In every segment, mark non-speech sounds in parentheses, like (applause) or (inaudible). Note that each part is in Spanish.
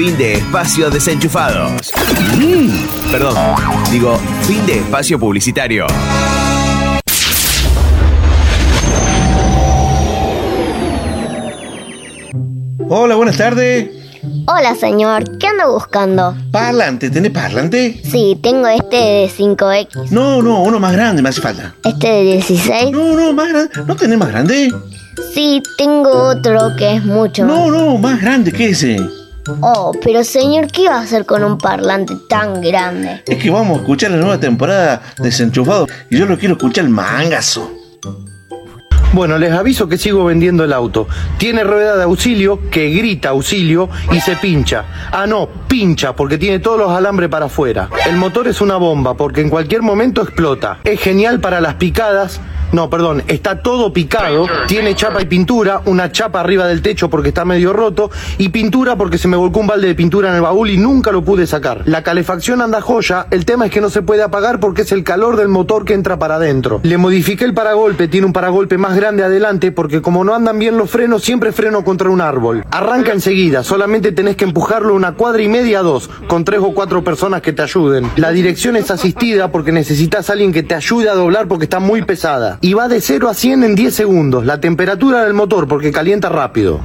Fin de espacio desenchufados. Mm, perdón, digo, fin de espacio publicitario. Hola, buenas tardes. Hola, señor. ¿Qué anda buscando? Parlante, ¿tenés parlante? Sí, tengo este de 5X. No, no, uno más grande me hace falta. ¿Este de 16? No, no, más grande. ¿No tenés más grande? Sí, tengo otro que es mucho. No, no, más grande que ese. Oh, pero señor, ¿qué va a hacer con un parlante tan grande? Es que vamos a escuchar la nueva temporada de Desenchufado y yo lo quiero escuchar el mangazo. Bueno, les aviso que sigo vendiendo el auto. Tiene rueda de auxilio que grita auxilio y se pincha. Ah, no, pincha porque tiene todos los alambres para afuera. El motor es una bomba porque en cualquier momento explota. Es genial para las picadas. No, perdón, está todo picado, tiene chapa y pintura, una chapa arriba del techo porque está medio roto y pintura porque se me volcó un balde de pintura en el baúl y nunca lo pude sacar. La calefacción anda joya, el tema es que no se puede apagar porque es el calor del motor que entra para adentro. Le modifiqué el paragolpe, tiene un paragolpe más grande adelante porque como no andan bien los frenos, siempre freno contra un árbol. Arranca enseguida, solamente tenés que empujarlo una cuadra y media a dos, con tres o cuatro personas que te ayuden. La dirección es asistida porque necesitas a alguien que te ayude a doblar porque está muy pesada. Y va de 0 a 100 en 10 segundos. La temperatura del motor porque calienta rápido.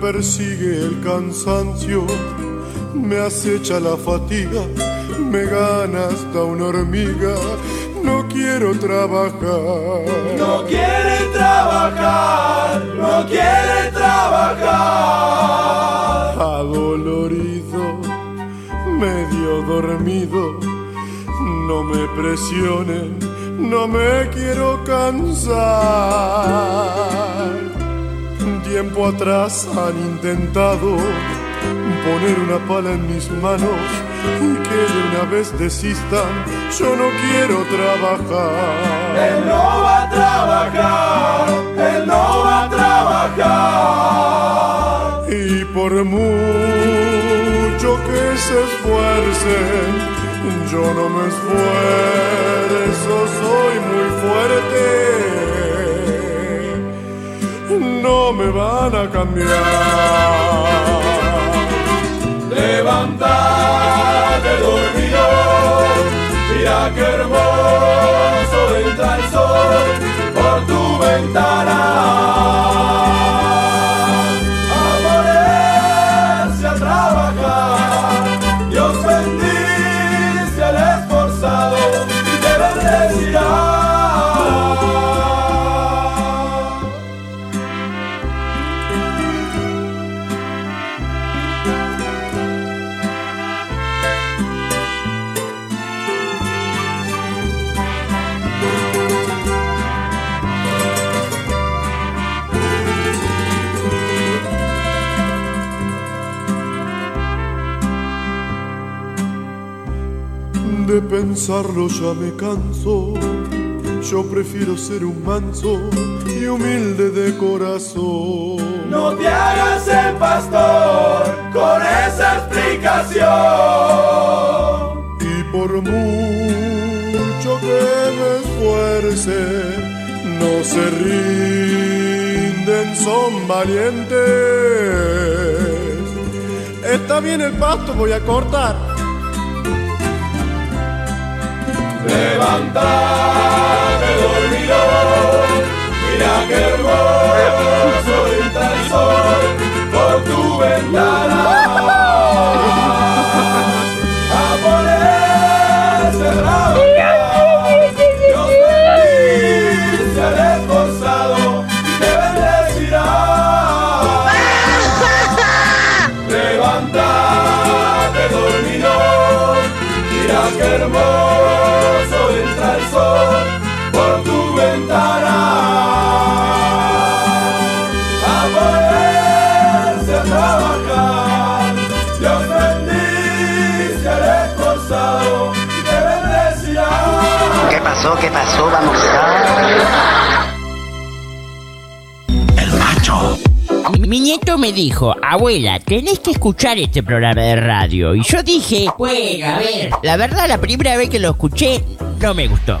Persigue el cansancio, me acecha la fatiga, me gana hasta una hormiga. No quiero trabajar. No quiere trabajar, no quiere trabajar. Adolorido, medio dormido, no me presionen, no me quiero cansar. Tiempo atrás han intentado poner una pala en mis manos y que de una vez desistan. Yo no quiero trabajar. Él no va a trabajar, él no va a trabajar. Y por mucho que se esfuercen, yo no me esfuerzo, soy muy fuerte. No me van a cambiar. Levántate dormidor, mira qué hermoso entra el sol por tu ventana. Pensarlo ya me canso. Yo prefiero ser un manso y humilde de corazón. No te hagas el pastor con esa explicación. Y por mucho que me esfuerce, no se rinden, son valientes. Está bien el pasto, voy a cortar. Levántate dormidor, mira qué hermoso el sol por tu ventana. A ponerse a trabajar, pasó? ¿Qué pasó? Vamos a... El macho. Mi, mi nieto me dijo, abuela, tenés que escuchar este programa de radio. Y yo dije, bueno, a ver. La verdad, la primera vez que lo escuché, no me gustó.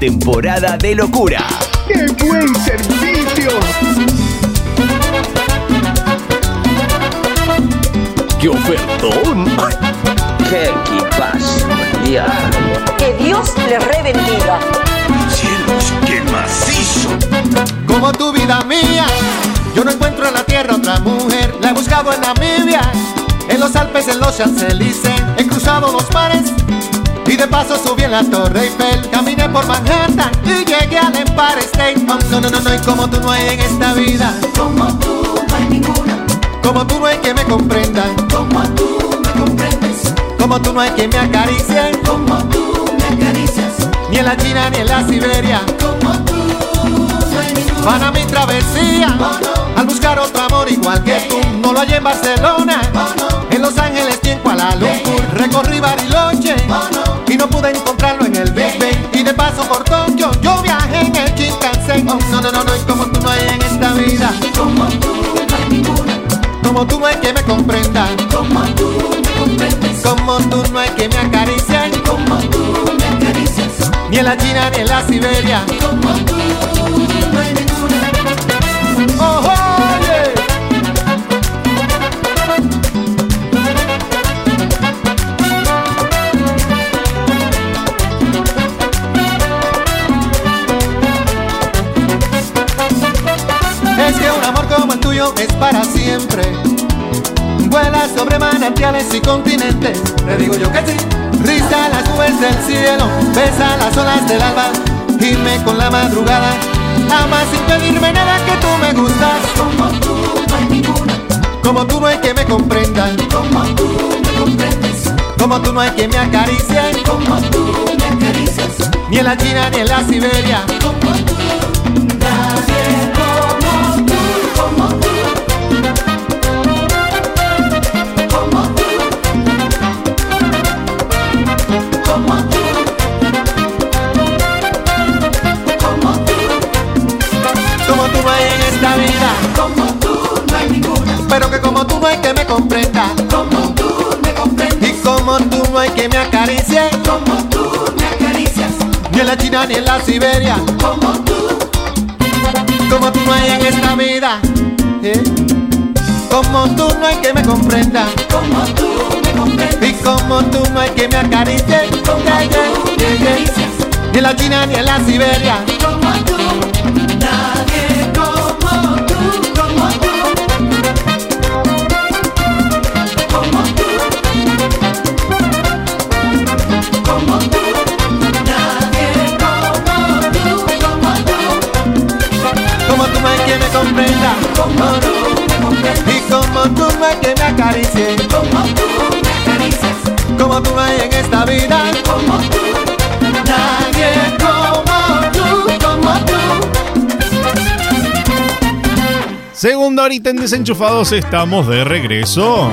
Temporada de locura. ¡Qué buen servicio! ¡Qué ofertón! ¡Qué equipazo! Que Dios le rebendiga. ¡Cielos, qué macizo! Como tu vida mía, yo no encuentro en la tierra otra mujer. La he buscado en Namibia, en los Alpes, en los Champs-Élysées. He cruzado los mares y de paso subí en la Torre Eiffel. Caminé por Manhattan y llegué al Empire State. Oh, no, no, no, no, y como tú no hay en esta vida. Como tú no hay ninguna. Como tú no hay que me comprenda. Como tú me comprendes. Como tú no hay que me acaricie. Como tú me acaricias. Ni en la China ni en la Siberia. Como tú no hay ninguna. Van a mi travesía. Al buscar otro amor igual que tú. No lo hallé en Barcelona. En Los Ángeles y en Kuala Lumpur. Recorrí Bariloche. Y no pude encontrarlo en el Big Bang. Y de paso por Tokio. Yo viajé en el Shinkansen. Oh, no, no, no, no. Y como tú no hay en esta vida. Como tú no hay ninguna. Como tú no hay que me comprenda. Como tú me comprendes. Como tú no hay que me acarician. Como tú me acaricias. Ni en la China ni en la Siberia. Como tú es para siempre. Vuela sobre manantiales y continentes. Te digo yo que sí. Risa las nubes del cielo, besa las olas del alba. Irme con la madrugada. Amas sin pedirme nada que tú me gustas. Como tú no hay ninguna. Como tú no hay que me comprendan. Como tú me comprendes. Como tú no hay que me acaricien. Como tú me acaricias. Ni en la China ni en la Siberia. Como tú. Nadie como tú, como tú. Pero que como tú no hay que me comprenda. Como tú me comprendes. Y como tú no hay que me acaricie. Como tú me acaricias. Ni en la China ni en la Siberia. Como tú. Como tú no hay en esta vida. ¿eh? Como tú no hay que me comprenda. Como tú me comprendes. Y como tú no hay que me acaricie. Como yeah, tú yeah, me acaricias. Ni en la China ni en la Siberia. Segunda horita en Desenchufados, estamos de regreso.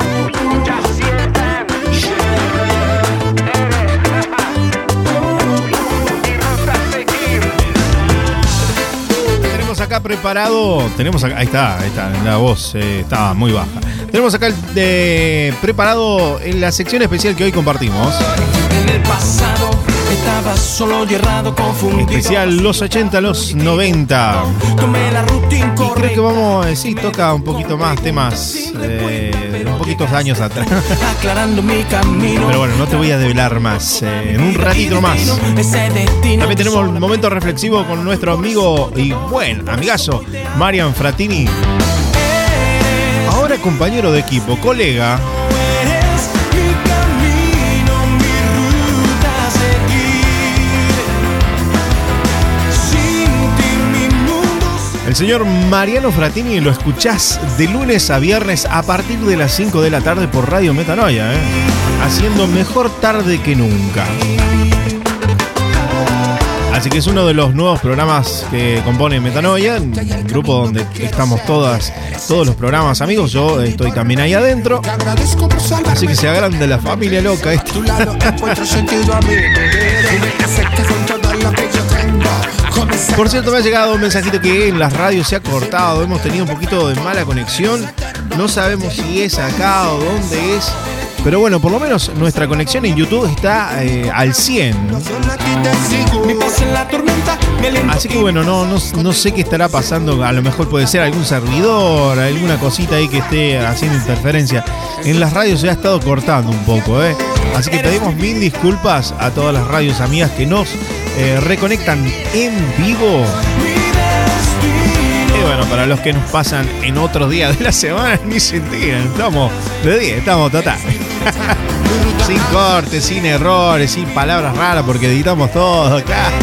Tenemos acá preparado, tenemos acá, ahí está, ahí está, la voz eh, estaba muy baja. Tenemos acá el de, preparado en la sección especial que hoy compartimos. En el pasado estaba solo y errado, confundido. Especial los 80, los 90. Tomé la ruta Creo que vamos a decir, toca un poquito más temas eh, de un poquitos años atrás. Aclarando mi camino. Pero bueno, no te voy a develar más. eh, en un ratito más. También tenemos un momento reflexivo con nuestro amigo y buen amigazo, Marian Fratini. Ahora compañero de equipo, colega. Señor Mariano Fratini lo escuchás de lunes a viernes a partir de las 5 de la tarde por Radio Metanoia, ¿eh? haciendo mejor tarde que nunca. Así que es uno de los nuevos programas que compone Metanoia, un grupo donde estamos todas, todos los programas amigos. Yo estoy también ahí adentro. Así que se agranda la familia loca esto. (laughs) Por cierto, me ha llegado un mensajito que en las radios se ha cortado. Hemos tenido un poquito de mala conexión. No sabemos si es acá o dónde es. Pero bueno, por lo menos nuestra conexión en YouTube está eh, al 100. Así que bueno, no, no, no, sé qué estará pasando. A lo mejor puede ser algún servidor, alguna cosita ahí que esté haciendo interferencia. En las radios se ha estado cortando un poco, ¿eh? Así que pedimos mil disculpas a todas las radios amigas que nos eh, reconectan en vivo. Y bueno, para los que nos pasan en otros días de la semana, (laughs) ni se enteran. Estamos de 10, estamos total. Sin cortes, sin errores, sin palabras raras, porque editamos todo, claro.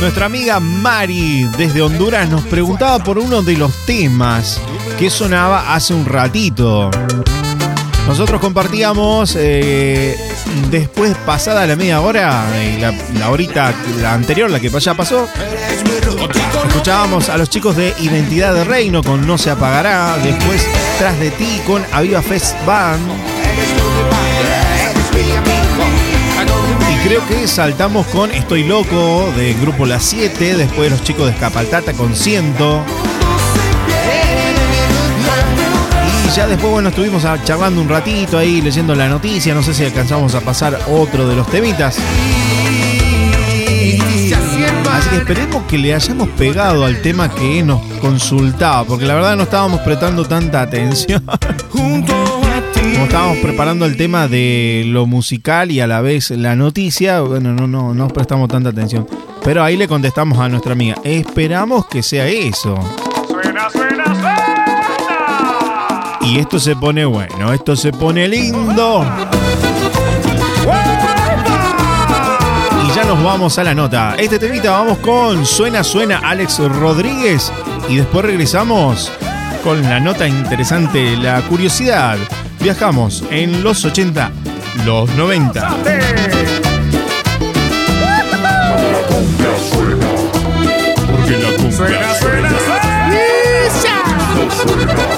Nuestra amiga Mari desde Honduras nos preguntaba por uno de los temas que sonaba hace un ratito. Nosotros compartíamos eh, después pasada la media hora, eh, la, la horita la anterior, la que ya pasó, escuchábamos a los chicos de Identidad de Reino con No se apagará, después Tras de ti con Aviva Fest Band. Y creo que saltamos con Estoy Loco de Grupo La 7, después los chicos de Escapaltata con Ciento. Y ya después, bueno, estuvimos charlando un ratito ahí, leyendo la noticia. No sé si alcanzamos a pasar otro de los temitas. Así que esperemos que le hayamos pegado al tema que nos consultaba, porque la verdad no estábamos prestando tanta atención. Como estábamos preparando el tema de lo musical y a la vez la noticia, bueno, no, no, no prestamos tanta atención. Pero ahí le contestamos a nuestra amiga, esperamos que sea eso. Suena, suena, suena. Y esto se pone bueno, esto se pone lindo. Ya nos vamos a la nota. Este temita vamos con Suena, suena Alex Rodríguez. Y después regresamos con la nota interesante, la curiosidad. Viajamos en los 80, los 90. Porque la cumbia Suena, suena, ¡Ya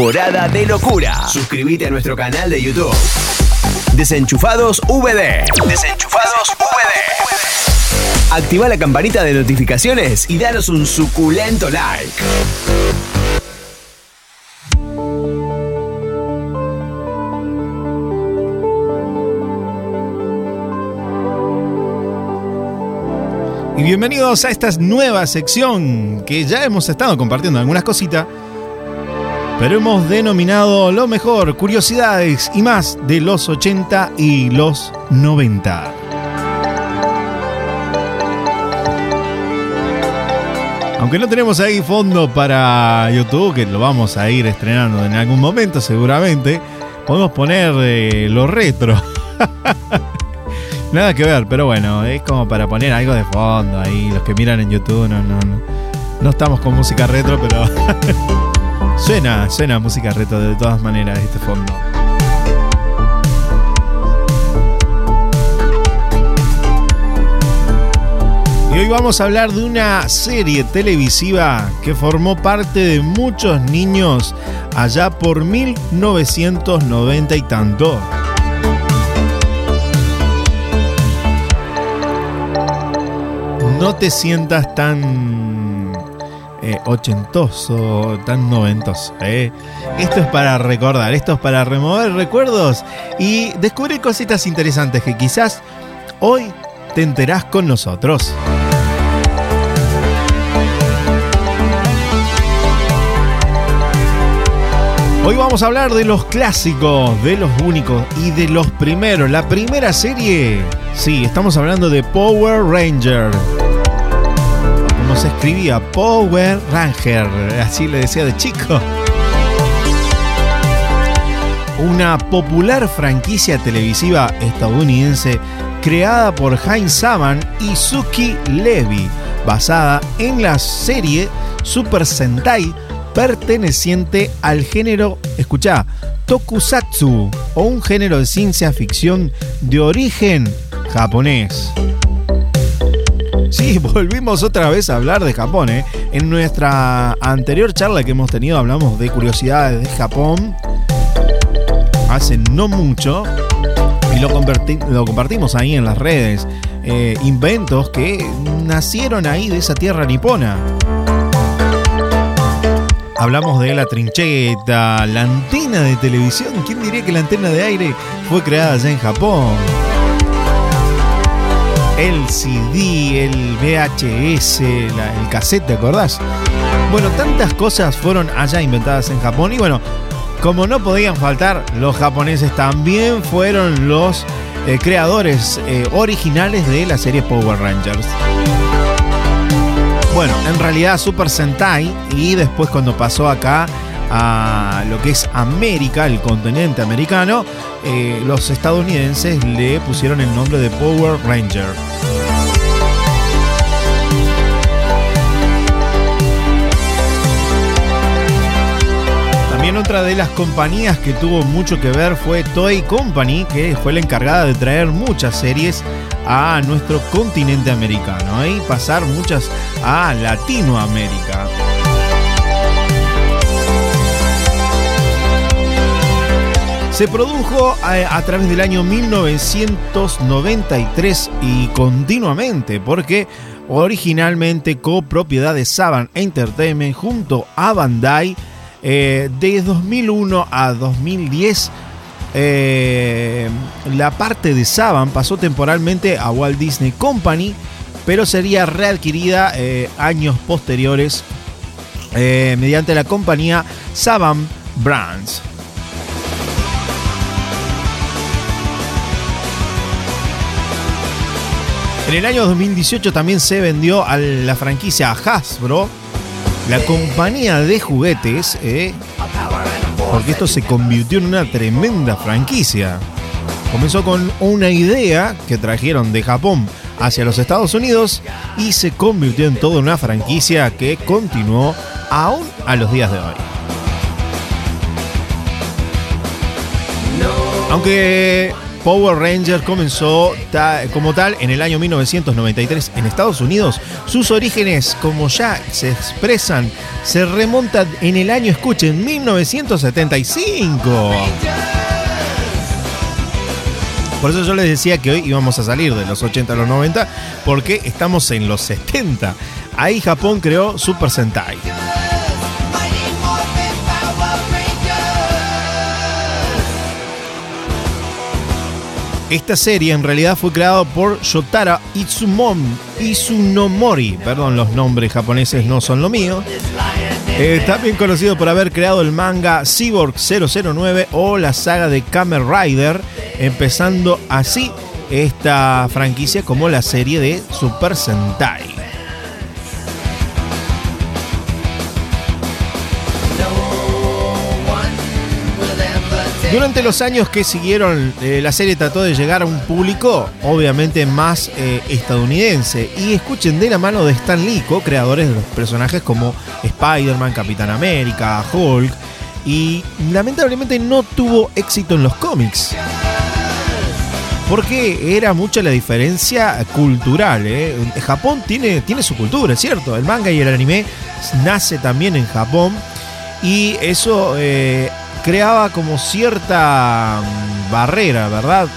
Temporada de locura. Suscríbete a nuestro canal de YouTube. Desenchufados VD. Desenchufados VD. Activa la campanita de notificaciones y danos un suculento like. Y bienvenidos a esta nueva sección que ya hemos estado compartiendo algunas cositas, pero hemos denominado lo mejor, curiosidades y más de los 80 y los 90. Aunque no tenemos ahí fondo para YouTube, que lo vamos a ir estrenando en algún momento seguramente, podemos poner eh, lo retro. (laughs) Nada que ver, pero bueno, es como para poner algo de fondo ahí. Los que miran en YouTube, no, no, no. No estamos con música retro, pero (laughs) suena, suena música retro de todas maneras este fondo. Y hoy vamos a hablar de una serie televisiva que formó parte de muchos niños allá por 1990 y tanto. no te sientas tan eh, ochentoso, tan noventoso. ¿eh? Esto es para recordar, esto es para remover recuerdos y descubrir cositas interesantes que quizás hoy te enterás con nosotros. Hoy vamos a hablar de los clásicos, de los únicos y de los primeros. La primera serie, sí, estamos hablando de Power Ranger se escribía Power Ranger, así le decía de chico. Una popular franquicia televisiva estadounidense creada por Heinz Saban y Suki Levy, basada en la serie Super Sentai perteneciente al género, escuchá, Tokusatsu, o un género de ciencia ficción de origen japonés. Sí, (laughs) volvimos otra vez a hablar de Japón. ¿eh? En nuestra anterior charla que hemos tenido hablamos de curiosidades de Japón. Hace no mucho. Y lo, converti- lo compartimos ahí en las redes. Eh, inventos que nacieron ahí de esa tierra nipona. Hablamos de la trincheta, la antena de televisión. ¿Quién diría que la antena de aire fue creada allá en Japón? El CD, el VHS, la- el cassette, ¿te acordás? Bueno, tantas cosas fueron allá inventadas en Japón y bueno, como no podían faltar, los japoneses también fueron los eh, creadores eh, originales de la serie Power Rangers. Bueno, en realidad Super Sentai y después cuando pasó acá a lo que es América, el continente americano, eh, los estadounidenses le pusieron el nombre de Power Ranger. También otra de las compañías que tuvo mucho que ver fue Toei Company, que fue la encargada de traer muchas series a nuestro continente americano ¿eh? y pasar muchas a Latinoamérica. Se produjo a, a, través del año 1993 y continuamente porque originalmente copropiedad de Saban Entertainment junto a Bandai eh, de 2001 a 2010 eh, la parte de Saban pasó temporalmente a Walt Disney Company pero sería readquirida eh, años posteriores eh, mediante la compañía Saban Brands. En el año 2018 también se vendió a la franquicia Hasbro, la compañía de juguetes, eh, porque esto se convirtió en una tremenda franquicia. Comenzó con una idea que trajeron de Japón hacia los Estados Unidos y se convirtió en toda una franquicia que continuó aún a los días de hoy. Aunque Power Rangers comenzó como tal en el año 1993 en Estados Unidos. Sus orígenes, como ya se expresan, se remontan en el año, escuchen, 1975. Por eso yo les decía que hoy íbamos a salir de los 80 a los 90, porque estamos en los 70. Ahí Japón creó Super Sentai. Esta serie en realidad fue creada por Shotara Itsumon, Itsunomori, perdón, los nombres japoneses no son lo mío. Eh, también conocido por haber creado el manga Cyborg 009 o la saga de Kamen Rider, empezando así esta franquicia como la serie de Super Sentai. Durante los años que siguieron, eh, la serie trató de llegar a un público obviamente más eh, estadounidense. Y escuchen de la mano de Stan Lee, co-creadores de los personajes como Spider-Man, Capitán América, Hulk. Y lamentablemente no tuvo éxito en los cómics. Porque era mucha la diferencia cultural. ¿eh? Japón tiene, tiene su cultura, es cierto. El manga y el anime nace también en Japón. Y eso creaba como cierta mm, barrera, ¿verdad?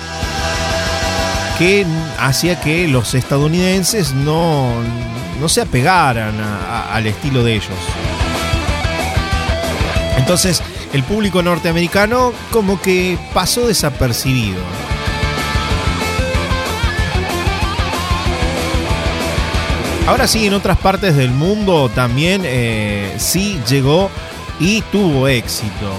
Que hacía que los estadounidenses no, no se apegaran al estilo de ellos. Entonces, el público norteamericano como que pasó desapercibido. Ahora sí, en otras partes del mundo también eh, sí llegó y tuvo éxito.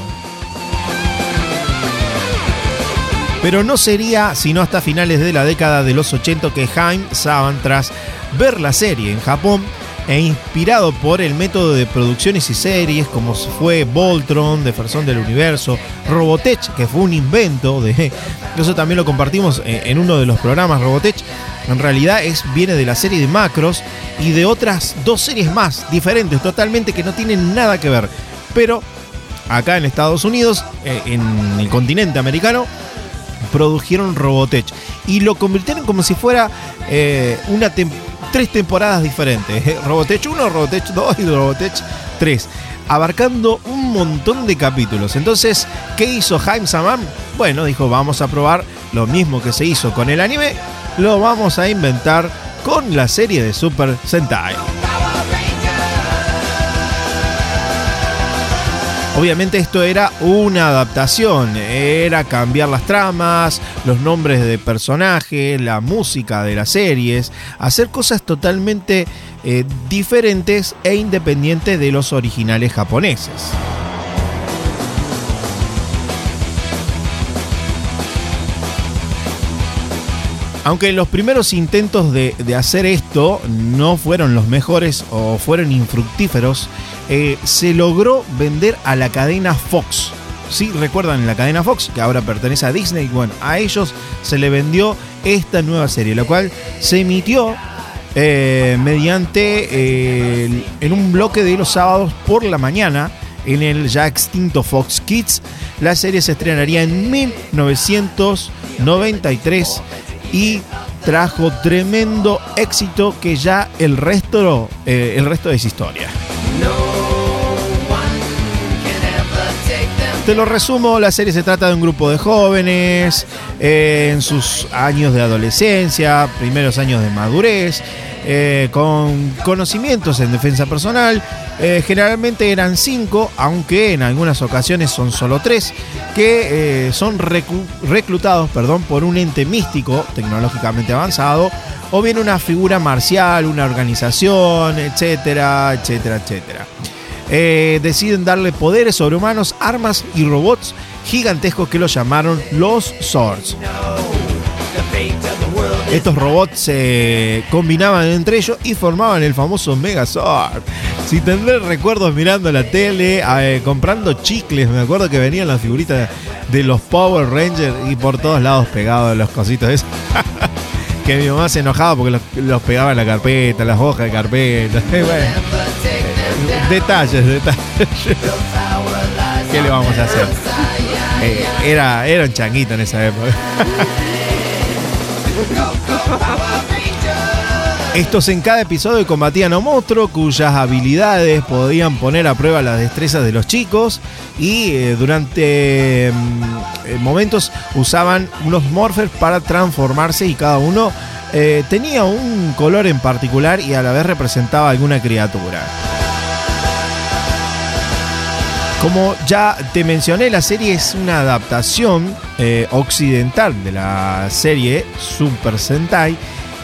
Pero no sería sino hasta finales de la década de los 80 que Haim Saban, tras ver la serie en Japón e inspirado por el método de producciones y series como fue Voltron, Defensor del Universo, Robotech, que fue un invento de... (laughs) Eso también lo compartimos en uno de los programas Robotech. En realidad es, viene de la serie de Macros y de otras dos series más diferentes totalmente que no tienen nada que ver. Pero acá en Estados Unidos, eh, en el continente americano, produjeron Robotech y lo convirtieron como si fuera eh, una tres temporadas diferentes. (laughs) Robotech 1, Robotech 2 y Robotech 3. Abarcando un montón de capítulos. Entonces, ¿qué hizo Jaime Saman? Bueno, dijo, vamos a probar lo mismo que se hizo con el anime. Lo vamos a inventar con la serie de Super Sentai. Obviamente esto era una adaptación, era cambiar las tramas, los nombres de personajes, la música de las series, hacer cosas totalmente eh, diferentes e independientes de los originales japoneses. Aunque los primeros intentos de, de, hacer esto no fueron los mejores o fueron infructíferos, eh, se logró vender a la cadena Fox. Sí, recuerdan la cadena Fox, que ahora pertenece a Disney. Bueno, a ellos se le vendió esta nueva serie, la cual se emitió eh, mediante eh, en un bloque de los sábados por la mañana en el ya extinto Fox Kids. La serie se estrenaría en 1993 y trajo tremendo éxito que ya el resto, eh, el resto es historia. Te lo resumo, la serie se trata de un grupo de jóvenes eh, en sus años de adolescencia, primeros años de madurez, eh, con conocimientos en defensa personal. Eh, generalmente eran cinco, aunque en algunas ocasiones son solo tres, que son recu- reclutados perdón, por un ente místico tecnológicamente avanzado, o bien una figura marcial, una organización, etcétera, etcétera, etcétera. Eh, deciden darle poderes sobrehumanos, armas y robots gigantescos que los llamaron los Swords. Estos robots se combinaban entre ellos y formaban el famoso Megazord. Si tendré recuerdos mirando la tele, eh, comprando chicles, me acuerdo que venían las figuritas de los Power Rangers y por todos lados pegados los cositos esos. (laughs) que mi mamá se enojaba porque los, pegaba en la carpeta, las hojas de carpeta. (laughs) Detalles, detalles. (laughs) ¿Qué le vamos a hacer? Eh, era, era un changuito en esa época. Estos en cada episodio combatían a un cuyas habilidades podían poner a prueba las destrezas de los chicos y eh, durante mm, eh, momentos usaban unos morphers para transformarse y cada uno eh, tenía un color en particular y a la vez representaba alguna criatura. Como ya te mencioné, la serie es una adaptación eh, occidental de la serie Super Sentai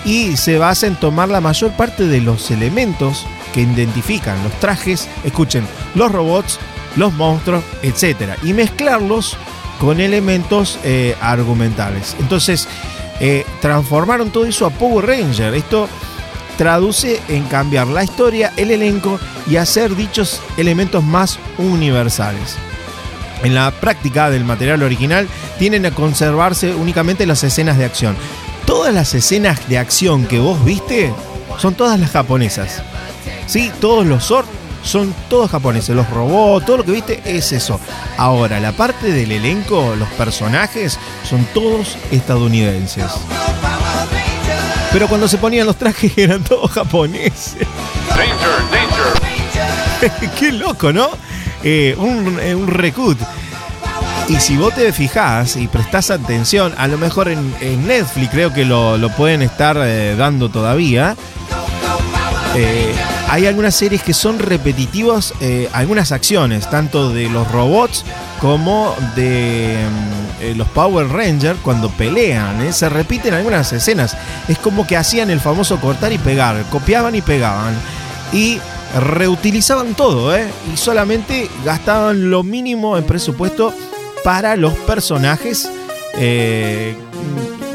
y se basa en tomar la mayor parte de los elementos que identifican los trajes, escuchen, los robots, los monstruos, etc. y mezclarlos con elementos eh, argumentales. Entonces, eh, transformaron todo eso a Power Ranger. Esto traduce en cambiar la historia, el elenco y hacer dichos elementos más universales. En la práctica del material original tienden a conservarse únicamente las escenas de acción. Todas las escenas de acción que vos viste son todas las japonesas. Sí, todos los Zord son todos japoneses. Los robots, todo lo que viste es eso. Ahora, la parte del elenco, los personajes, son todos estadounidenses. Pero cuando se ponían los trajes (laughs) eran todos japoneses. (laughs) Qué loco, ¿no? Eh, un, eh, un recut. Y si vos te fijás y prestás atención, a lo mejor en, en Netflix creo que lo, lo pueden estar eh, dando todavía. Eh, hay algunas series que son repetitivas, eh, algunas acciones, tanto de los robots como de mm, eh, los Power Rangers cuando pelean. eh, se repiten algunas escenas. Es como que hacían el famoso cortar y pegar, copiaban y pegaban. Y reutilizaban todo, ¿eh? Y solamente gastaban lo mínimo en presupuesto para los personajes eh,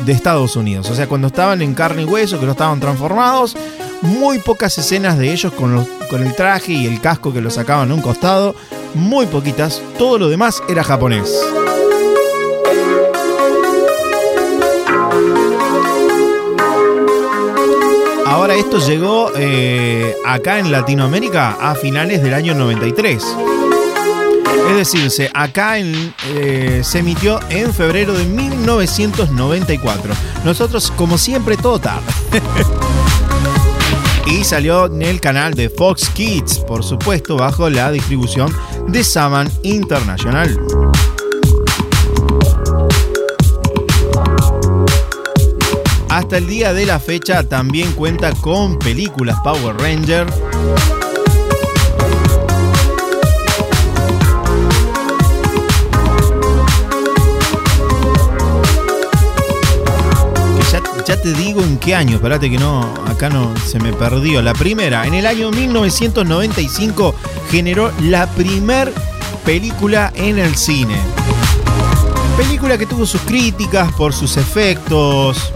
de Estados Unidos. O sea, cuando estaban en carne y hueso, que no estaban transformados, muy pocas escenas de ellos con, los- con el traje y el casco que lo sacaban a un costado, muy poquitas. Todo lo demás era japonés. Ahora esto llegó eh, acá en Latinoamérica a finales del año 93. Es decir, acá en, eh, se emitió en febrero de 1994. Nosotros, como siempre, todo tarde. (laughs) y salió en el canal de Fox Kids, por supuesto, bajo la distribución de Saman International. Hasta el día de la fecha también cuenta con películas Power Ranger. Ya te digo en qué año, espérate que no, acá no se me perdió. La primera, en el año 1995 generó la primer película en el cine. Película que tuvo sus críticas por sus efectos.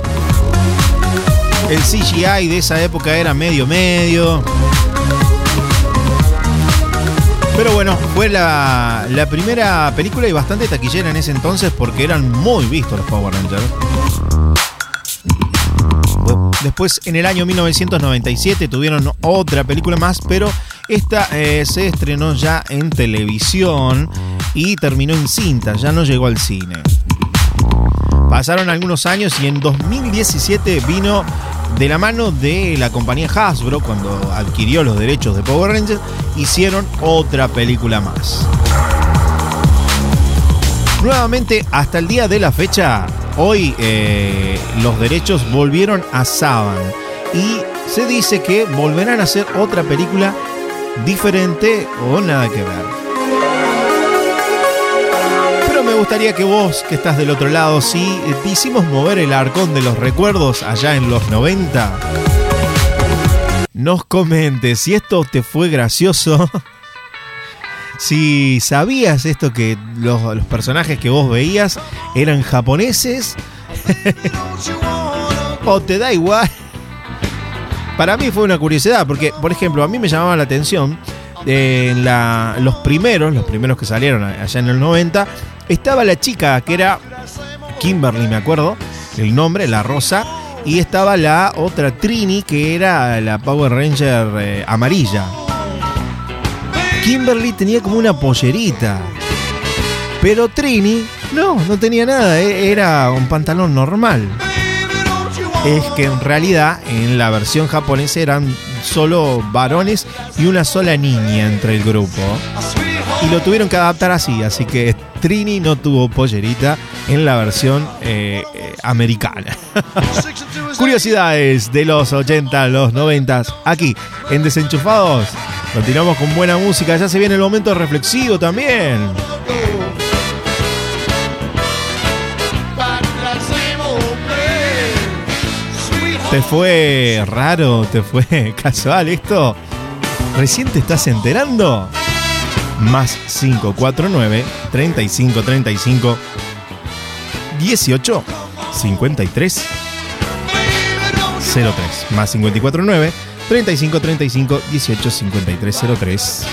El CGI de esa época era medio medio. Pero bueno, fue la, la primera película y bastante taquillera en ese entonces porque eran muy vistos los Power Rangers. Después, en el año 1997, tuvieron otra película más, pero esta eh, se estrenó ya en televisión y terminó en cinta, ya no llegó al cine. Pasaron algunos años y en 2017 vino de la mano de la compañía Hasbro, cuando adquirió los derechos de Power Rangers, hicieron otra película más. Nuevamente, hasta el día de la fecha, hoy eh, los derechos volvieron a Saban y se dice que volverán a hacer otra película diferente o nada que ver. Pero me gustaría que vos, que estás del otro lado, si te hicimos mover el arcón de los recuerdos allá en los 90, nos comentes si esto te fue gracioso. (laughs) Si sabías esto que los, los personajes que vos veías eran japoneses. (laughs) o te da igual. Para mí fue una curiosidad, porque, por ejemplo, a mí me llamaba la atención eh, en la- los primeros, los primeros que salieron allá en el 90, estaba la chica que era Kimberly, me acuerdo, el nombre, la rosa, y estaba la otra Trini, que era la Power Ranger eh, amarilla. Kimberly tenía como una pollerita. Pero Trini, no, no tenía nada, e- era un pantalón normal. Es que en realidad en la versión japonesa eran solo varones y una sola niña entre el grupo. Y lo tuvieron que adaptar así, así que Trini no tuvo pollerita en la versión eh, eh, americana. (laughs) Curiosidades de los 80, los 90, aquí en Desenchufados. Continuamos con buena música, ya se viene el momento reflexivo también. ¿Te fue raro? ¿Te fue (laughs) casual esto? ¿Recién te estás enterando? Más 549 35 35 18 53 03. Más 549 35 35 18 53 03.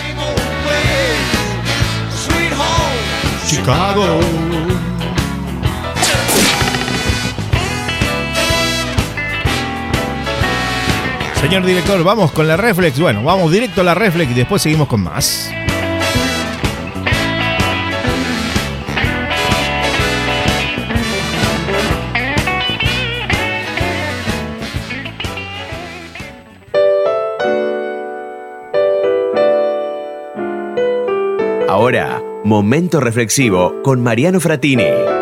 Chicago. Señor director, vamos con la reflex. Bueno, vamos directo a la reflex y después seguimos con más. Ahora, momento reflexivo con Mariano Fratini.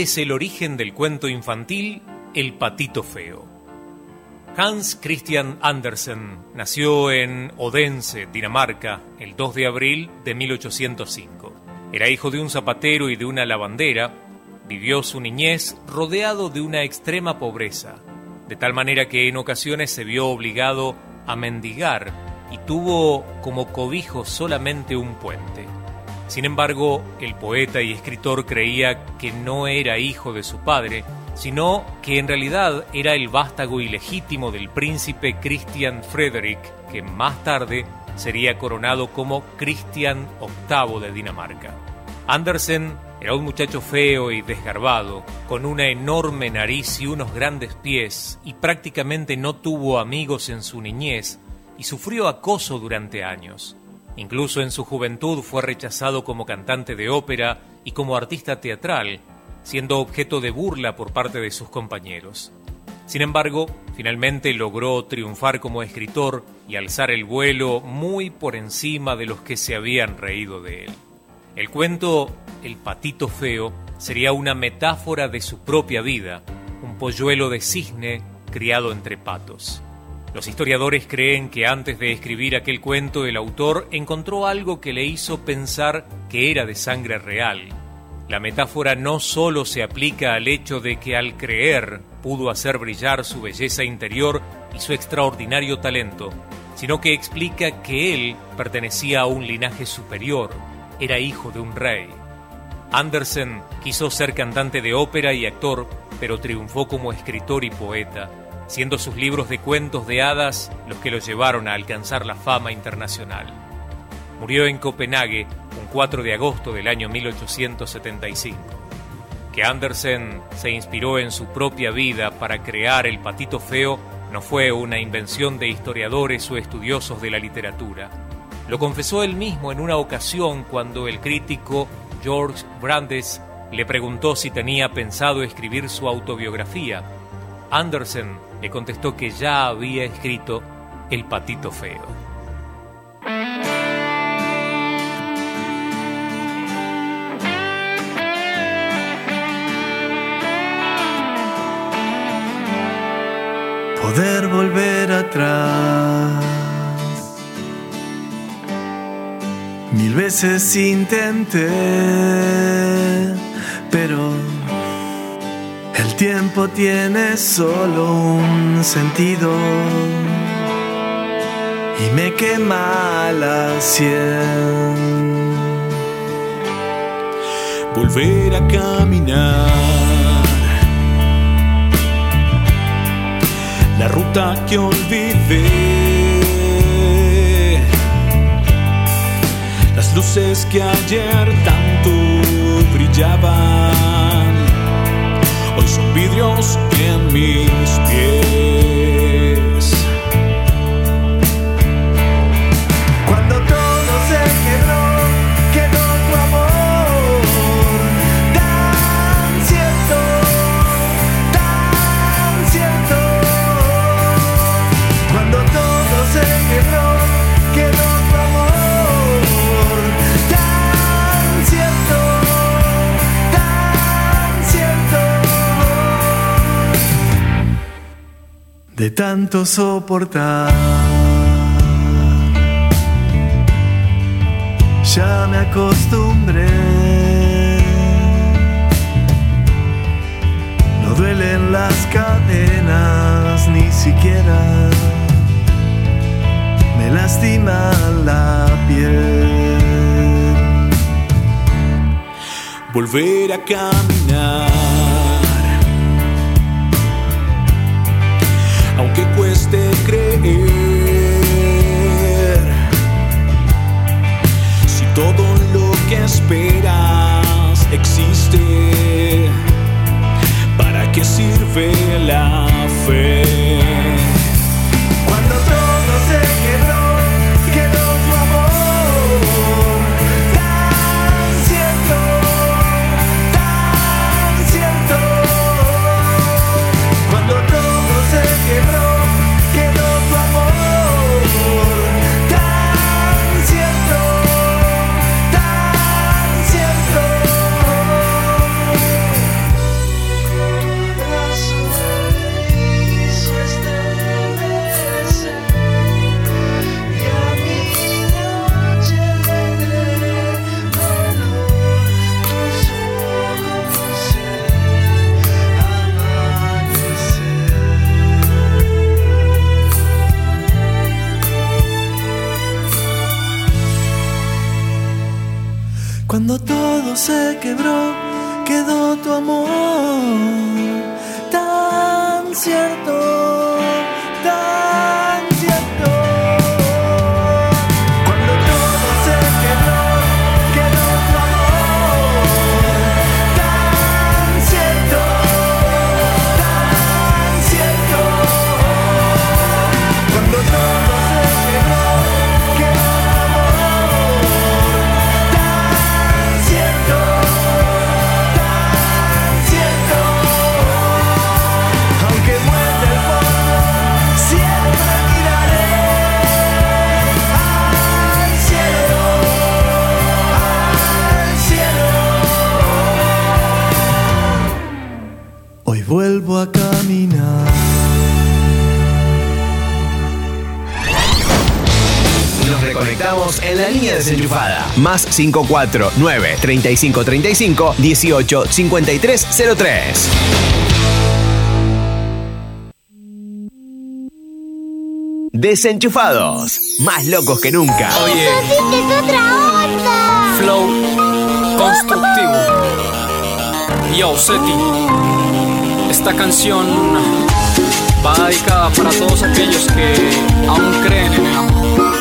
Es el origen del cuento infantil El patito feo. Hans Christian Andersen nació en Odense, Dinamarca, el 2 de abril de 1805. Era hijo de un zapatero y de una lavandera. Vivió su niñez rodeado de una extrema pobreza, de tal manera que en ocasiones se vio obligado a mendigar y tuvo como cobijo solamente un puente. Sin embargo, el poeta y escritor creía que no era hijo de su padre, sino que en realidad era el vástago ilegítimo del príncipe Christian Frederick, que más tarde sería coronado como Christian VIII de Dinamarca. Andersen era un muchacho feo y desgarbado, con una enorme nariz y unos grandes pies, y prácticamente no tuvo amigos en su niñez, y sufrió acoso durante años. Incluso en su juventud fue rechazado como cantante de ópera y como artista teatral, siendo objeto de burla por parte de sus compañeros. Sin embargo, finalmente logró triunfar como escritor y alzar el vuelo muy por encima de los que se habían reído de él. El cuento El patito feo sería una metáfora de su propia vida, un polluelo de cisne criado entre patos. Los historiadores creen que antes de escribir aquel cuento el autor encontró algo que le hizo pensar que era de sangre real. La metáfora no solo se aplica al hecho de que al creer pudo hacer brillar su belleza interior y su extraordinario talento, sino que explica que él pertenecía a un linaje superior, era hijo de un rey. Andersen quiso ser cantante de ópera y actor, pero triunfó como escritor y poeta, siendo sus libros de cuentos de hadas los que lo llevaron a alcanzar la fama internacional. Murió en Copenhague un 4 de agosto del año 1875. Que Andersen se inspiró en su propia vida para crear El Patito Feo no fue una invención de historiadores o estudiosos de la literatura. Lo confesó él mismo en una ocasión cuando el crítico George Brandes le preguntó si tenía pensado escribir su autobiografía. Andersen le contestó que ya había escrito El patito feo. Poder volver atrás. Mil veces intenté, pero tiempo tiene solo un sentido y me quema la sien. Volver a caminar la ruta que olvidé. Las luces que ayer tanto brillaban, vidrios en mis pies. De tanto soportar. ya me acostumbré. No duelen las cadenas ni siquiera me lastima la piel. volver a caminar. Aunque cueste creer, si todo lo que esperas existe, ¿para qué sirve la fe? Se quebró, quedó tu amor Más 549 3535 18 53 03. Desenchufados. Más locos que nunca. Oye, es otra onda! flow constructivo. Yo, Seti, esta canción va dedicada para todos aquellos que aún creen en el amor,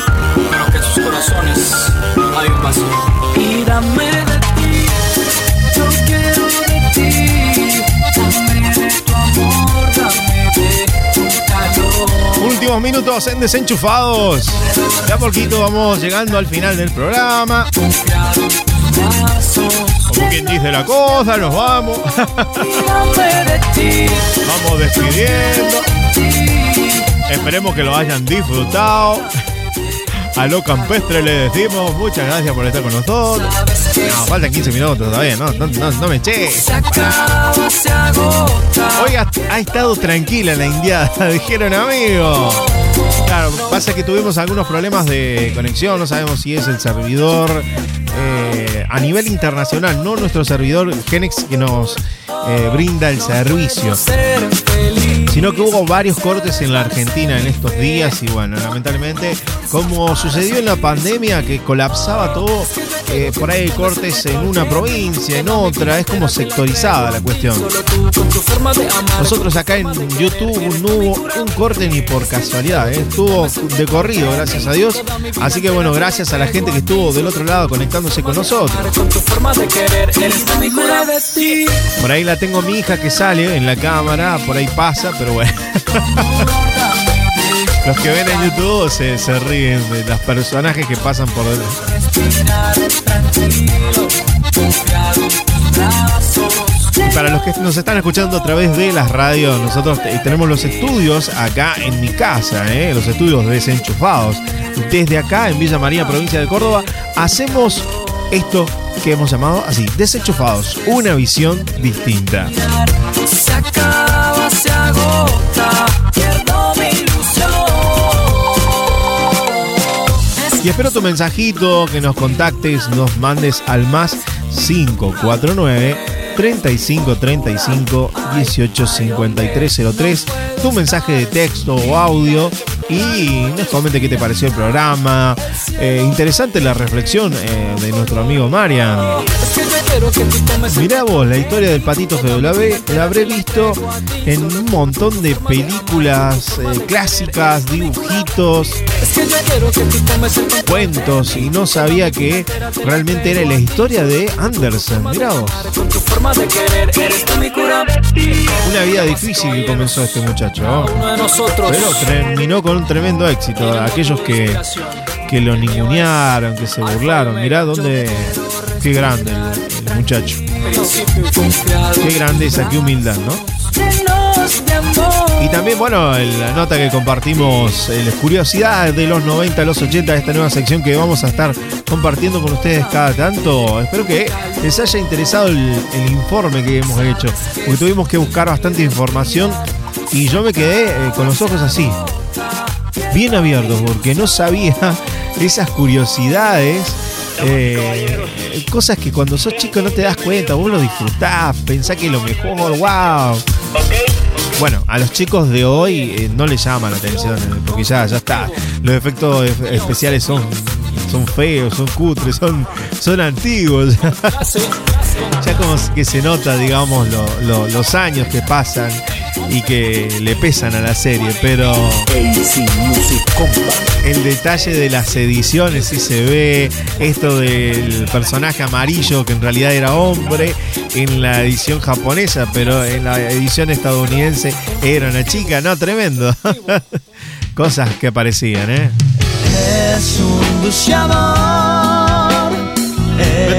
pero que en sus corazones hay un vacío. Y dame de ti, yo quiero de ti, dame de tu amor, dame de tu calor. últimos minutos en Desenchufados. De a poquito vamos llegando al final del programa. Como quien dice la cosa, nos vamos. vamos despidiendo. Esperemos que lo hayan disfrutado. A lo campestre le decimos muchas gracias por estar con nosotros. No, faltan 15 minutos todavía, no, no, no, no me eché. Hoy ha, ha estado tranquila la indiada, (laughs) dijeron amigos. Claro, pasa que tuvimos algunos problemas de conexión, no sabemos si es el servidor eh, a nivel internacional, no nuestro servidor Genex que nos eh, brinda el servicio sino que hubo varios cortes en la Argentina en estos días y bueno, lamentablemente, como sucedió en la pandemia que colapsaba todo, eh, por ahí hay cortes en una provincia, en otra, es como sectorizada la cuestión. Nosotros acá en YouTube no hubo un corte ni por casualidad, ¿eh? estuvo de corrido, gracias a Dios. Así que bueno, gracias a la gente que estuvo del otro lado conectándose con nosotros. Por ahí la tengo mi hija que sale en la cámara, por ahí pasa, pero bueno. (laughs) Los que ven en YouTube se, se ríen de los personajes que pasan por Y para los que nos están escuchando a través de las radios, nosotros te- tenemos los estudios acá en mi casa, ¿eh? los estudios desenchufados. Desde acá, en Villa María, provincia de Córdoba, hacemos esto que hemos llamado así, desenchufados, una visión distinta. Se agota, pierdo mi ilusión. Y espero tu mensajito, que nos contactes, nos mandes al más 549 35 35 18 53 03 tu mensaje de texto o audio y nos comente qué te pareció el programa. Eh, interesante la reflexión eh, de nuestro amigo Marian. Mirá vos, la historia del patito feo. La, habré- la habré visto en un montón de películas eh, clásicas, dibujitos, cuentos y no sabía que realmente era la historia de Anderson. Mirá vos. Una vida difícil que comenzó este muchacho. Pero terminó con un tremendo éxito. Aquellos que, que lo ningunearon, que se burlaron. Mirá dónde. Qué grande el, muchacho. Qué grandeza, qué humildad, ¿no? Y también, bueno, la nota que compartimos, las curiosidades de los 90 a los 80, esta nueva sección que vamos a estar compartiendo con ustedes cada tanto. Espero que les haya interesado el informe que hemos hecho, porque tuvimos que buscar bastante información y yo me quedé eh, con los ojos así, bien abiertos, porque no sabía (laughs) esas curiosidades. eh, cosas que cuando sos chico no te das cuenta, vos lo disfrutás, pensás que lo mejor, wow. Bueno, a los chicos de hoy eh, no les llama la atención, porque ya, ya está. Los efectos especiales son, son feos, son cutres, son, son antiguos. (laughs) ya como que se nota, digamos, lo- los años que pasan y que le pesan a la serie, pero el detalle de las ediciones sí se ve, esto del personaje amarillo que en realidad era hombre en la edición japonesa, pero en la edición estadounidense era una chica, no, tremendo. (laughs) Cosas que aparecían, ¿eh? Es un.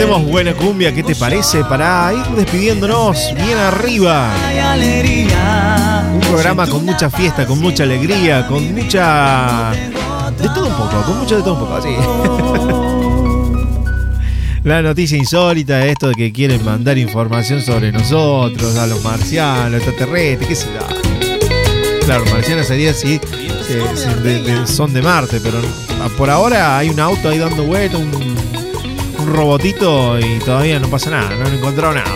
Metemos buena cumbia, ¿qué te parece? Para ir despidiéndonos bien arriba. Un programa con mucha fiesta, con mucha alegría, con mucha... De todo un poco, con mucho de todo un poco, así. (laughs) La noticia insólita, esto de que quieren mandar información sobre nosotros, a los marcianos, extraterrestres, qué sé yo. Claro, marcianos sería de- de- son de Marte, pero por ahora hay un auto ahí dando vuelta, un, un robotito y todavía no pasa nada, no han encontrado nada.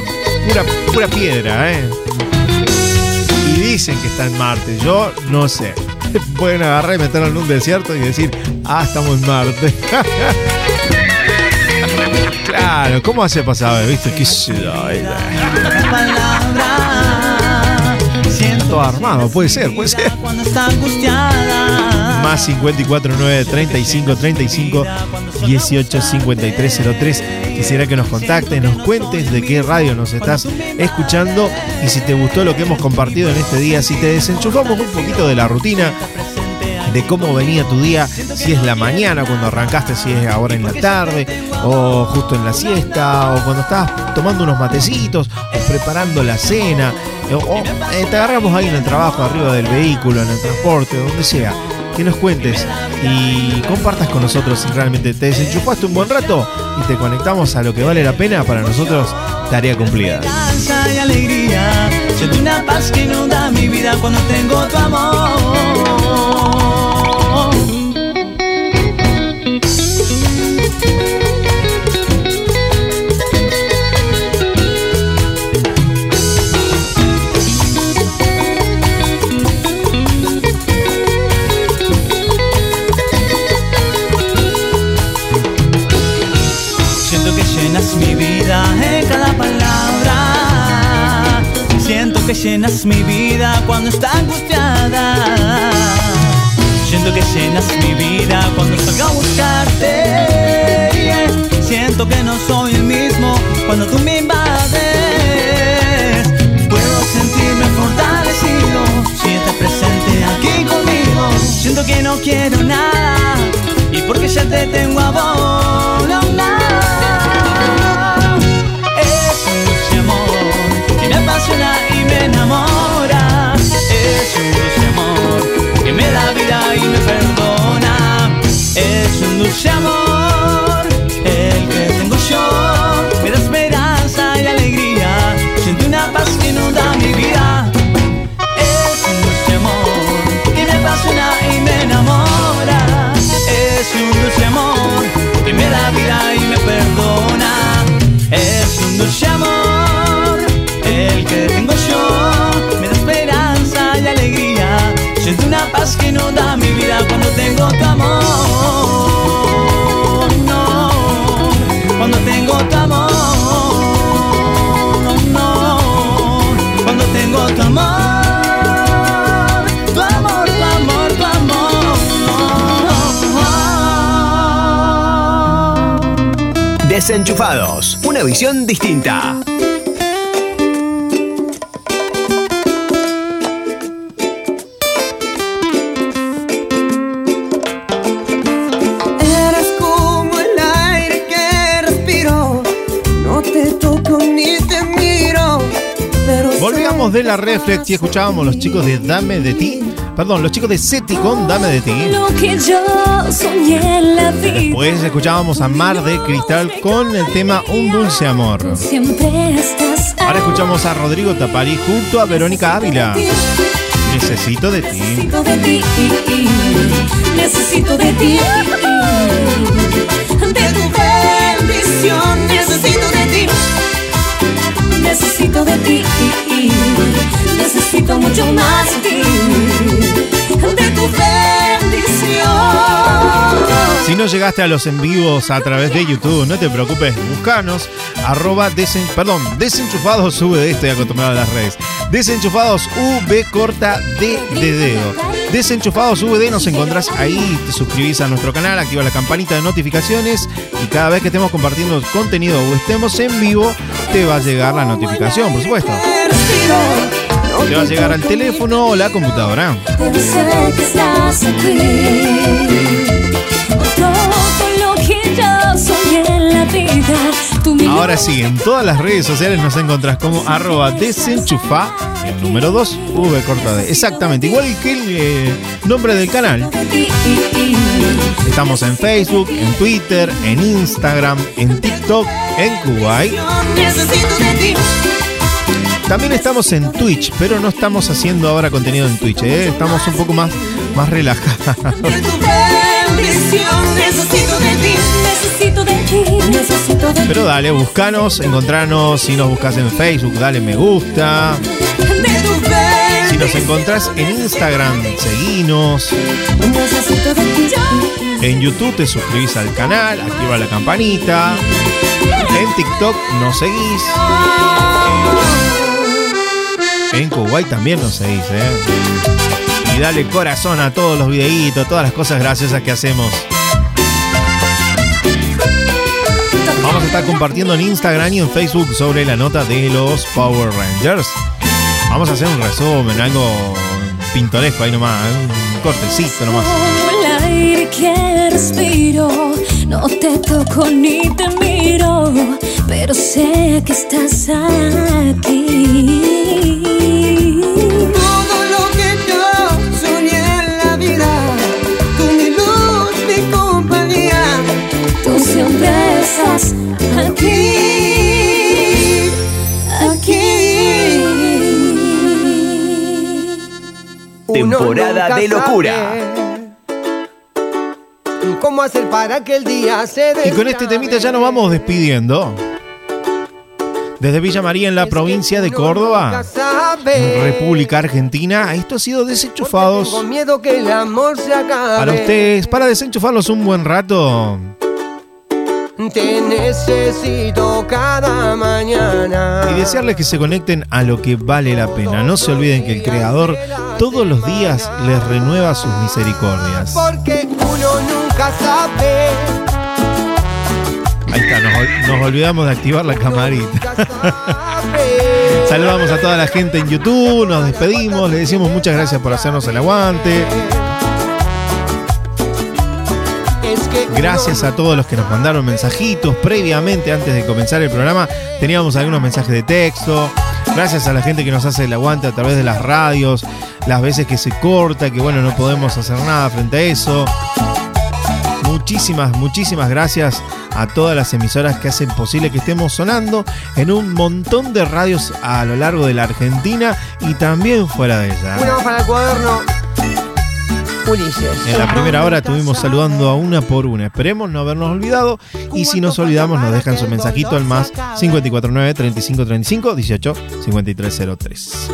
Pura, pura piedra, ¿eh? Y dicen que está en Marte, yo no sé. (laughs) Pueden agarrar y meterlo en un desierto y decir, ah, estamos en Marte. (laughs) claro, ¿cómo hace para saber? ¿Viste? ¿Qué yo? Todo armado, puede ser, puede ser. Más 54 9 35 35 18 53 03. Quisiera que nos contactes, nos cuentes de qué radio nos estás escuchando y si te gustó lo que hemos compartido en este día, si te desenchufamos un poquito de la rutina, de cómo venía tu día, si es la mañana cuando arrancaste, si es ahora en la tarde, o justo en la siesta, o cuando estás tomando unos matecitos, o preparando la cena, o, o, eh, te agarramos ahí en el trabajo, arriba del vehículo, en el transporte, donde sea. Que nos cuentes y compartas con nosotros. Si realmente te desenchufaste un buen rato y te conectamos a lo que vale la pena. Para nosotros, tarea cumplida. Tengo tu amor. No, cuando tengo tu amor. No, cuando. Desenchufados, una visión distinta. De la Reflex y escuchábamos los chicos de Dame de ti. Perdón, los chicos de Seti con Dame de ti. Después escuchábamos a Mar de Cristal con el tema Un Dulce Amor. Ahora escuchamos a Rodrigo Tapari junto a Verónica Ávila. Necesito de ti. Necesito de ti, necesito de ti, de tu bendición, necesito de ti, necesito de ti, necesito mucho más de ti, de tu bendición. Si no llegaste a los en vivos a través de YouTube, no te preocupes, buscanos, arroba desen, perdón, desenchufados VD, estoy acostumbrado a las redes. Desenchufados V corta D de dedo. Desenchufados VD nos encontrás ahí, te suscribís a nuestro canal, activa la campanita de notificaciones y cada vez que estemos compartiendo contenido o estemos en vivo, te va a llegar la notificación, por supuesto. Te va a llegar al teléfono o la computadora. Ahora sí, en todas las redes sociales nos encontrás como arroba desenchufa, el número 2, V corta D. Exactamente, igual que el eh, nombre del canal. Estamos en Facebook, en Twitter, en Instagram, en TikTok, en Kuwait. necesito de ti. También estamos en Twitch, pero no estamos haciendo ahora contenido en Twitch, ¿eh? estamos un poco más, más relajados. Pero dale, buscanos, encontranos, si nos buscas en Facebook, dale me gusta. Si nos encontrás en Instagram, seguinos. En YouTube te suscribís al canal, activa la campanita. En TikTok nos seguís. En Kuwait también nos seguís, ¿eh? Y dale corazón a todos los videitos, todas las cosas graciosas que hacemos. Vamos a estar compartiendo en Instagram y en Facebook sobre la nota de los Power Rangers. Vamos a hacer un resumen, algo pintoresco ahí nomás, ¿eh? un cortecito nomás. Como el aire respiro, no te toco ni te miro, pero sé que estás aquí. Temporada de locura. ¿Cómo hacer para que el día se Y con este temita ya nos vamos despidiendo. Desde Villa María en la provincia de Córdoba, República Argentina, esto ha sido Desenchufados. Para ustedes, para desenchufarlos un buen rato. Te necesito cada mañana. Y desearles que se conecten a lo que vale la pena. No se olviden que el Creador todos los días les renueva sus misericordias. Porque uno nunca sabe. Ahí está, nos, nos olvidamos de activar la camarita. (laughs) Saludamos a toda la gente en YouTube, nos despedimos, le decimos muchas gracias por hacernos el aguante. Gracias a todos los que nos mandaron mensajitos previamente antes de comenzar el programa. Teníamos algunos mensajes de texto. Gracias a la gente que nos hace el aguante a través de las radios, las veces que se corta, que bueno, no podemos hacer nada frente a eso. Muchísimas, muchísimas gracias a todas las emisoras que hacen posible que estemos sonando en un montón de radios a lo largo de la Argentina y también fuera de ella. Para el cuaderno. Ulises. En la primera hora estuvimos saludando a una por una. Esperemos no habernos olvidado. Y si nos olvidamos, nos dejan su mensajito al más 549 3535 18 5303.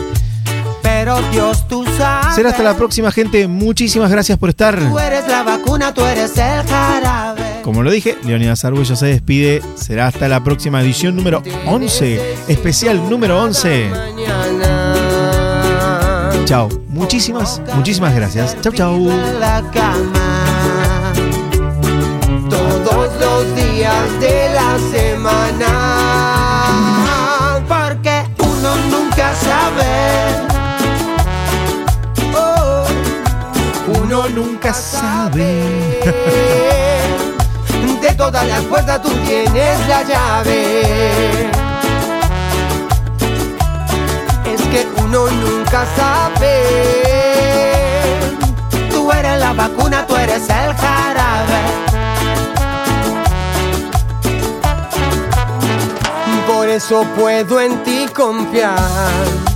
Pero Dios, tú sabes. Será hasta la próxima, gente. Muchísimas gracias por estar. Tú eres la vacuna, tú eres el jarabe. Como lo dije, Leonidas Arguello se despide. Será hasta la próxima edición número 11. Especial número 11. Chao. Muchísimas, muchísimas gracias. Chao, chao. todos los días de la semana porque uno nunca sabe Oh, uno nunca sabe (laughs) de todas las puertas tú tienes la llave que uno nunca sabe tú eres la vacuna tú eres el jarabe Por eso puedo en ti confiar.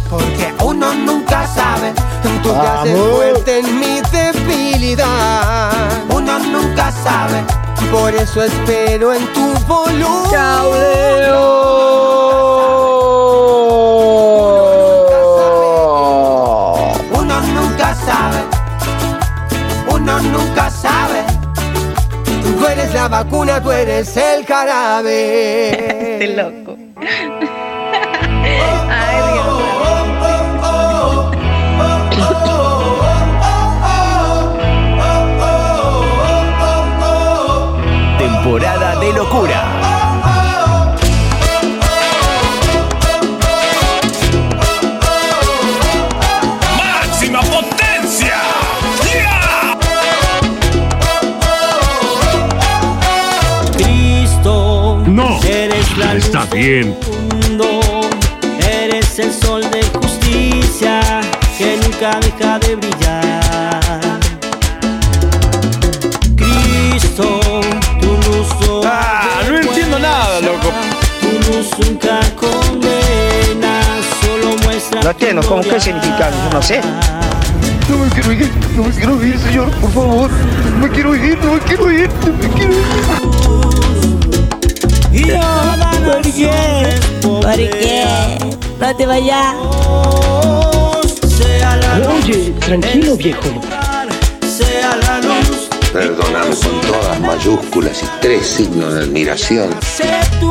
Porque uno nunca sabe. Tú te haces Vamos. fuerte en mi debilidad. Uno nunca sabe. Por eso espero en tu voluntad. La vacuna, tú eres el jarabe. (laughs) Este loco. (laughs) Temporada de locura. Bien. eres el sol de justicia que nunca deja de brillar. Cristo, tu luz Ah, no entiendo nada, loco. Tu luz nunca condena, solo muestra. No entiendo, ¿cómo qué significa? Yo no sé. No me quiero ir, no me quiero ir, señor, por favor. No me quiero ir, no me quiero ir, no me quiero ir. Y ¿Por qué? ¿Por qué? No te vayas. Oye, tranquilo, viejo. sea la luz, Perdóname con todas mayúsculas y tres signos de admiración. sé tu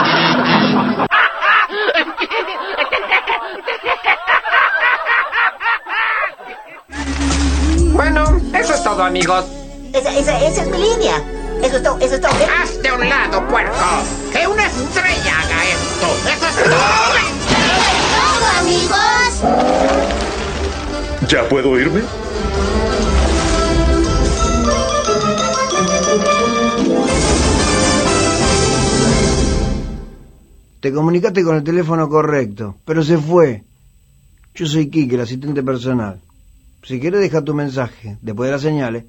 Todo, amigos. Esa, esa, esa es mi línea. Eso es todo, eso es todo. ¿eh? ¡Hazte un lado, puerco! ¡Que una estrella haga esto! ¡Eso es todo! ¡Todo, amigos! ¿Ya puedo irme? Te comunicaste con el teléfono correcto, pero se fue. Yo soy Kike, el asistente personal. Si quieres, deja tu mensaje después de las señales.